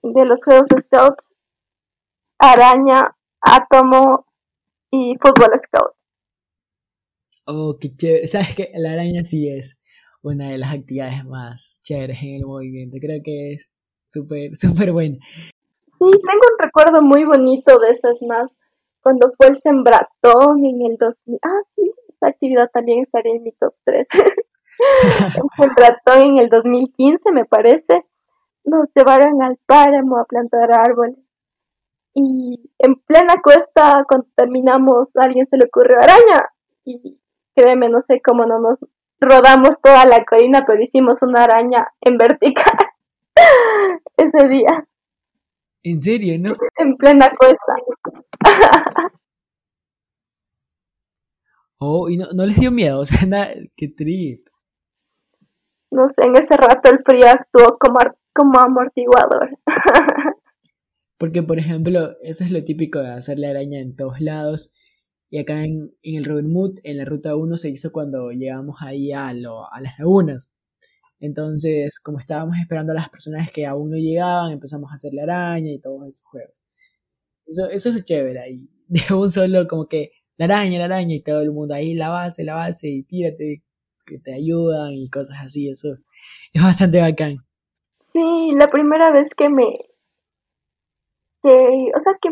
De los juegos Scout, Araña, Átomo y Fútbol Scout. Oh, qué chévere. Sabes que la araña sí es una de las actividades más chéveres en el movimiento. Creo que es súper, súper buena. Sí, tengo un recuerdo muy bonito de esas más, cuando fue el sembratón en el 2000. Ah, sí, esa actividad también estaría en mi top 3. el sembratón en el 2015, me parece. Nos llevaron al páramo a plantar árboles. Y en plena cuesta, cuando terminamos, a alguien se le ocurrió araña. Y créeme, no sé cómo no nos rodamos toda la colina, pero hicimos una araña en vertical ese día. ¿En serio, no? En plena cuesta. oh, y no, no les dio miedo, o sea, nada, qué triste. no sé, en ese rato el frío actuó como, como amortiguador. Porque, por ejemplo, eso es lo típico de hacer la araña en todos lados. Y acá en, en el Robin Mood, en la ruta 1, se hizo cuando llegamos ahí a, lo, a las lagunas. Entonces, como estábamos esperando a las personas que aún no llegaban, empezamos a hacer la araña y todos esos juegos. Eso, eso es chévere ahí. De un solo, como que la araña, la araña y todo el mundo ahí, la base, la base y tírate, que te ayudan y cosas así. Eso es bastante bacán. Sí, la primera vez que me. Que, o sea, que,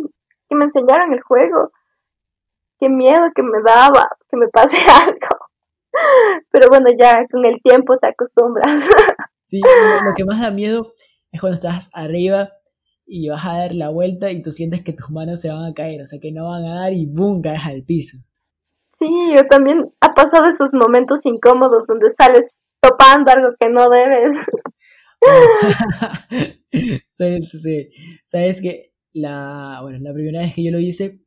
que me enseñaron el juego, qué miedo que me daba que me pase algo. Pero bueno, ya con el tiempo te acostumbras. Sí, lo que más da miedo es cuando estás arriba y vas a dar la vuelta y tú sientes que tus manos se van a caer, o sea que no van a dar y ¡boom! caes al piso. Sí, yo también ha pasado esos momentos incómodos donde sales topando algo que no debes. sí, sí. Sabes que la, bueno, la primera vez que yo lo hice,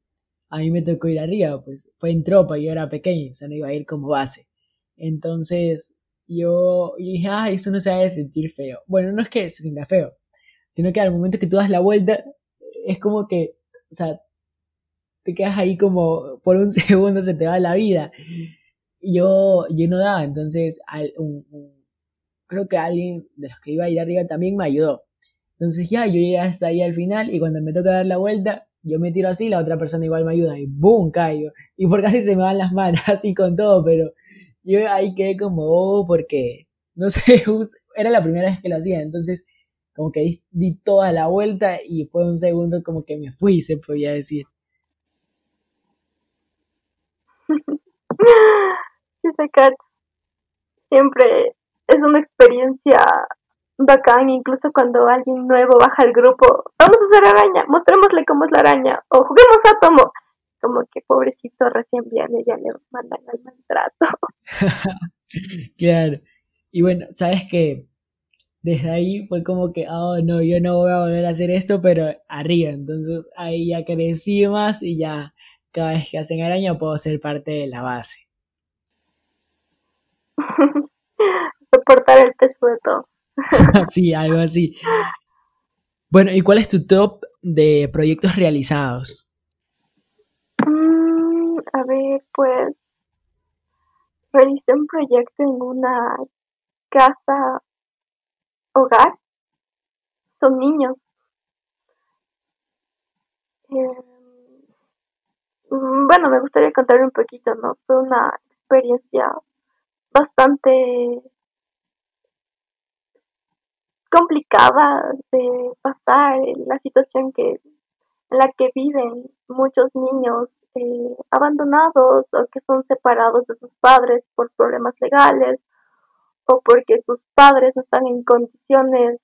a mí me tocó ir arriba, pues fue en tropa y yo era pequeño, o sea, no iba a ir como base. Entonces yo, dije, ah, eso no se ha sentir feo. Bueno, no es que se sienta feo, sino que al momento que tú das la vuelta, es como que, o sea, te quedas ahí como por un segundo se te va la vida. Yo, yo no daba, entonces creo que alguien de los que iba a ir arriba también me ayudó. Entonces ya, yo llegué hasta ahí al final y cuando me toca dar la vuelta, yo me tiro así, la otra persona igual me ayuda y ¡boom! caigo. Y por casi se me van las manos así con todo, pero yo ahí quedé como oh, porque, no sé, era la primera vez que lo hacía, entonces como que di, toda la vuelta y fue un segundo como que me fui, se podía decir. Siempre es una experiencia bacán, incluso cuando alguien nuevo baja al grupo, vamos a hacer araña, mostrémosle cómo es la araña, o juguemos átomo, como que pobrecito recién viene, ya le mandan al maltrato. claro. Y bueno, sabes que desde ahí fue como que, oh no, yo no voy a volver a hacer esto, pero arriba. Entonces ahí ya crecí más y ya cada vez que hacen araña puedo ser parte de la base. Soportar el peso de todo. sí, algo así. Bueno, ¿y cuál es tu top de proyectos realizados? A ver, pues realicé un proyecto en una casa hogar. Son niños. Eh, mm, bueno, me gustaría contar un poquito, ¿no? Fue una experiencia bastante complicada de pasar la situación que la que viven muchos niños eh, abandonados o que son separados de sus padres por problemas legales o porque sus padres no están en condiciones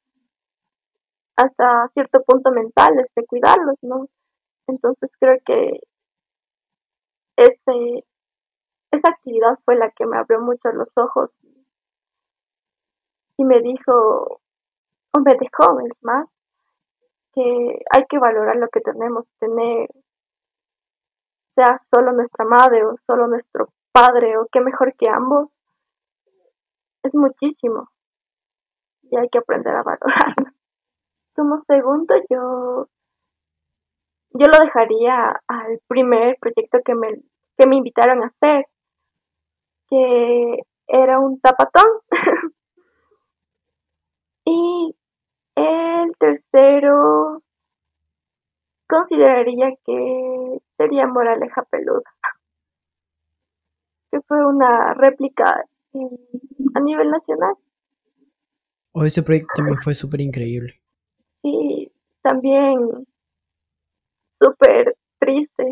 hasta cierto punto mentales de cuidarlos, ¿no? Entonces creo que ese, esa actividad fue la que me abrió mucho los ojos y me dijo, o me dejó, es más, que hay que valorar lo que tenemos, tener sea solo nuestra madre o solo nuestro padre o qué mejor que ambos, es muchísimo y hay que aprender a valorarlo. Como segundo, yo, yo lo dejaría al primer proyecto que me, que me invitaron a hacer, que era un tapatón. y el tercero consideraría que sería Moraleja Peluda, que fue una réplica a nivel nacional. Oh, ese proyecto también fue súper increíble. Sí, también súper triste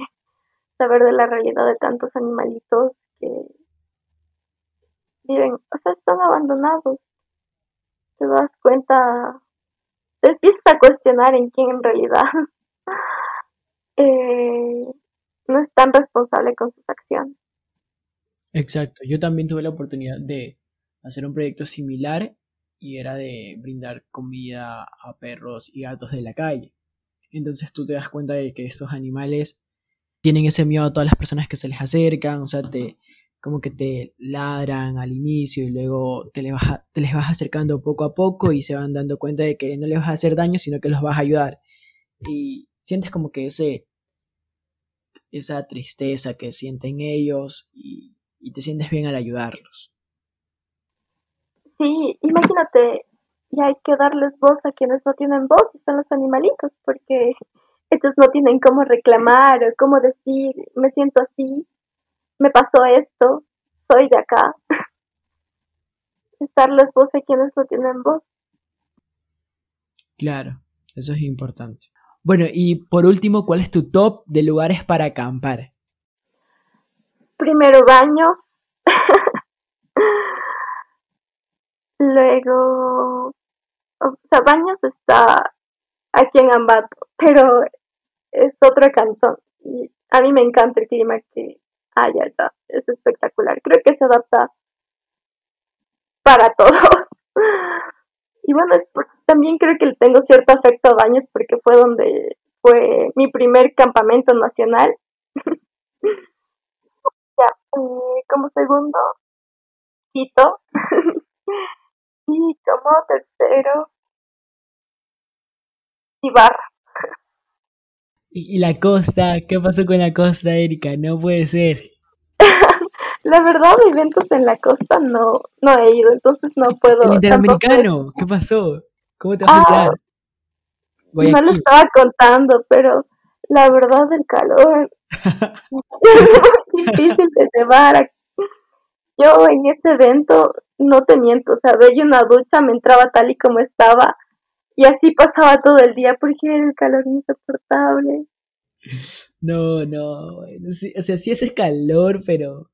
saber de la realidad de tantos animalitos que viven, o sea, están abandonados. Te das cuenta, te empiezas a cuestionar en quién en realidad eh, no es tan responsable con sus acciones. Exacto, yo también tuve la oportunidad de hacer un proyecto similar y era de brindar comida a perros y gatos de la calle. Entonces tú te das cuenta de que estos animales tienen ese miedo a todas las personas que se les acercan, o sea, te, como que te ladran al inicio y luego te les, vas, acercando poco a poco y se van dando cuenta de que no les vas a hacer daño, sino que los vas a ayudar. Y sientes como que ese, esa tristeza que sienten ellos y, te sientes bien al ayudarlos. Sí, imagínate, y hay que darles voz a quienes no tienen voz, son los animalitos, porque ellos no tienen cómo reclamar o cómo decir, me siento así, me pasó esto, soy de acá. Darles voz a quienes no tienen voz. Claro, eso es importante. Bueno, y por último, ¿cuál es tu top de lugares para acampar? Primero baños. Luego, o sea, baños está aquí en Ambato, pero es otro cantón. Y a mí me encanta el clima que hay allá. Es espectacular. Creo que se adapta para todos. Y bueno, también creo que tengo cierto afecto a Baños porque fue donde fue mi primer campamento nacional. ya, eh, como segundo, Quito. y como tercero, Ibarra. ¿Y la costa? ¿Qué pasó con la costa, Erika? No puede ser. la verdad, eventos en la costa no, no he ido, entonces no puedo. ¿El Interamericano? ¿Qué pasó? ¿Cómo te vas a ah, No lo estaba contando, pero la verdad, el calor es difícil de llevar. Yo en ese evento, no te miento, o sea, veía una ducha, me entraba tal y como estaba y así pasaba todo el día porque era el calor insoportable. No, no, o sea, sí es calor, pero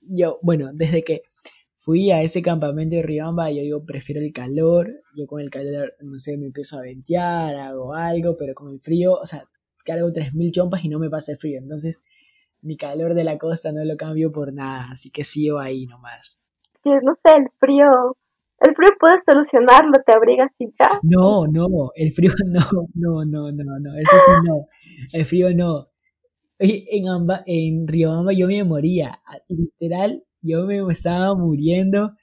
yo, bueno, desde que fui a ese campamento de Riobamba, yo digo, prefiero el calor, yo con el calor, no sé, me empiezo a ventear, hago algo, pero con el frío, o sea, cargo 3.000 chompas y no me pasa el frío, entonces mi calor de la costa no lo cambio por nada, así que sigo ahí nomás. No sé, el frío el frío puedes solucionarlo, te abrigas y ya. No, no, el frío no, no, no, no, no, eso sí no. El frío no. En, Amba, en Riobamba yo me moría, literal, yo me estaba muriendo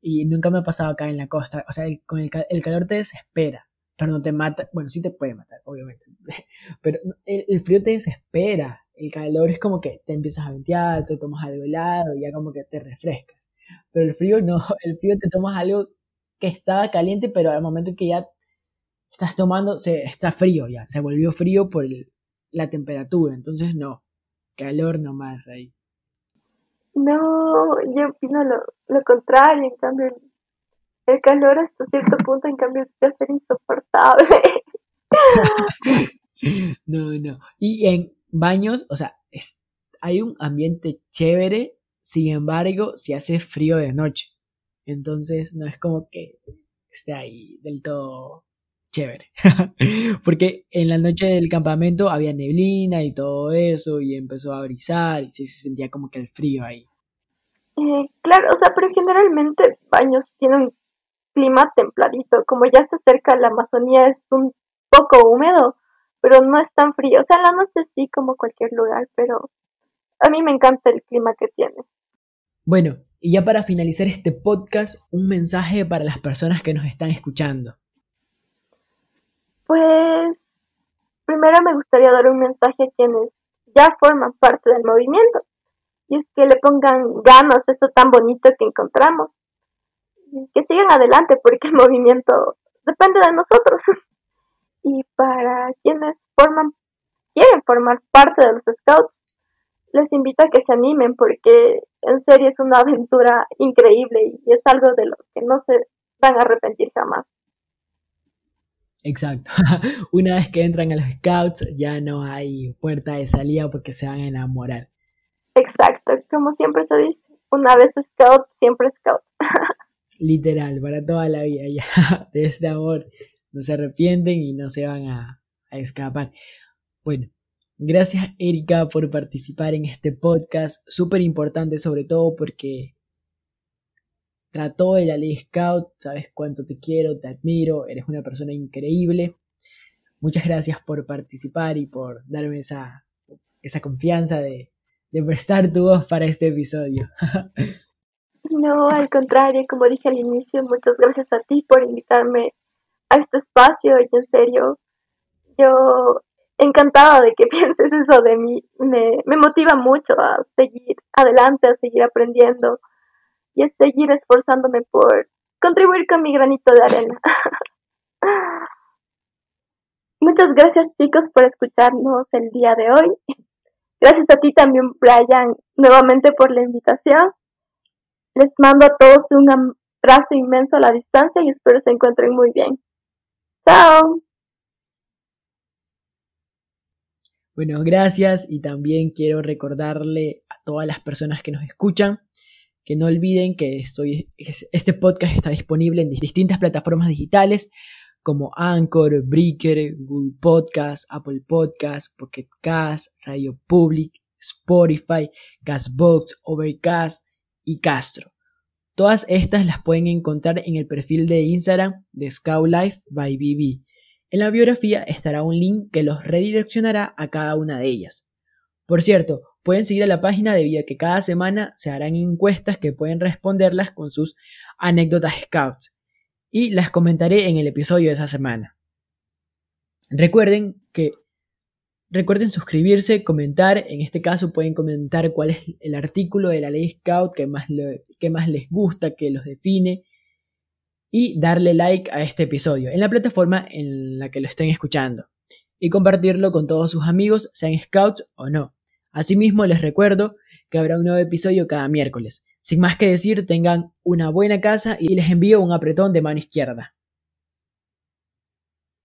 y nunca me ha pasado acá en la costa. O sea, el, con el, el calor te desespera, pero no te mata. Bueno, sí te puede matar, obviamente. Pero el, el, frío te desespera. El calor es como que te empiezas a ventear, te tomas algo helado y ya como que te refrescas. Pero el frío no, el frío te tomas algo que estaba caliente, pero al momento en que ya estás tomando, se, está frío ya, se volvió frío por la temperatura, entonces no, calor nomás ahí. No, yo opino lo, lo contrario, en cambio el, calor hasta cierto punto, en cambio, puede ser insoportable. no, no. Y en baños, o sea, es, hay un ambiente chévere sin embargo, si hace frío de noche. Entonces no es como que esté ahí del todo chévere. Porque en la noche del campamento había neblina y todo eso y empezó a brisar y se sentía como que el frío ahí. Eh, claro, o sea, pero generalmente Baños tiene un clima templadito. Como ya se acerca la Amazonía es un poco húmedo, pero no es tan frío. O sea, en la noche sí como cualquier lugar, pero a mí me encanta el clima que tiene. Bueno, y ya para finalizar este podcast, un mensaje para las personas que nos están escuchando. Pues primero me gustaría dar un mensaje a quienes ya forman parte del movimiento. Y es que le pongan ganas a esto tan bonito que encontramos. Y que sigan adelante porque el movimiento depende de nosotros. Y para quienes forman, quieren formar parte de los scouts, les invito a que se animen porque en serio es una aventura increíble y es algo de lo que no se van a arrepentir jamás. Exacto. Una vez que entran a los scouts ya no hay puerta de salida porque se van a enamorar. Exacto, como siempre se dice, una vez scout, siempre scout. Literal, para toda la vida ya. De este amor no se arrepienten y no se van a, a escapar. Bueno, Gracias Erika por participar en este podcast, súper importante sobre todo porque trató de la ley Scout, sabes cuánto te quiero, te admiro, eres una persona increíble. Muchas gracias por participar y por darme esa, esa confianza de, de prestar tu voz para este episodio. no, al contrario, como dije al inicio, muchas gracias a ti por invitarme a este espacio y en serio, yo encantada de que pienses eso de mí, me, motiva mucho a seguir adelante, a seguir aprendiendo y a seguir esforzándome por contribuir con mi granito de arena. Muchas gracias chicos por escucharnos el día de hoy. Gracias a ti también, Brian, nuevamente por la invitación. Les mando a todos un abrazo inmenso a la distancia y espero se encuentren muy bien. Chao. Bueno, gracias y también quiero recordarle a todas las personas que nos escuchan que no olviden que estoy, este podcast está disponible en distintas plataformas digitales como Anchor, Breaker, Google Podcast, Apple Podcast, Pocket Cast, Radio Public, Spotify, Castbox, Overcast y Castro. Todas estas las pueden encontrar en el perfil de Instagram de Scout Life by BB. En la biografía estará un link que los redireccionará a cada una de ellas. Por cierto, pueden seguir a la página debido a que cada semana se harán encuestas que pueden responderlas con sus anécdotas Scouts y las comentaré en el episodio de esa semana. Recuerden que recuerden suscribirse, comentar, en este caso pueden comentar cuál es el artículo de la ley Scout que más, que más les gusta, que los define y darle like a este episodio en la plataforma en la que lo estén escuchando y compartirlo con todos sus amigos, sean scouts o no. Asimismo les recuerdo que habrá un nuevo episodio cada miércoles. Sin más que decir, tengan una buena casa y les envío un apretón de mano izquierda.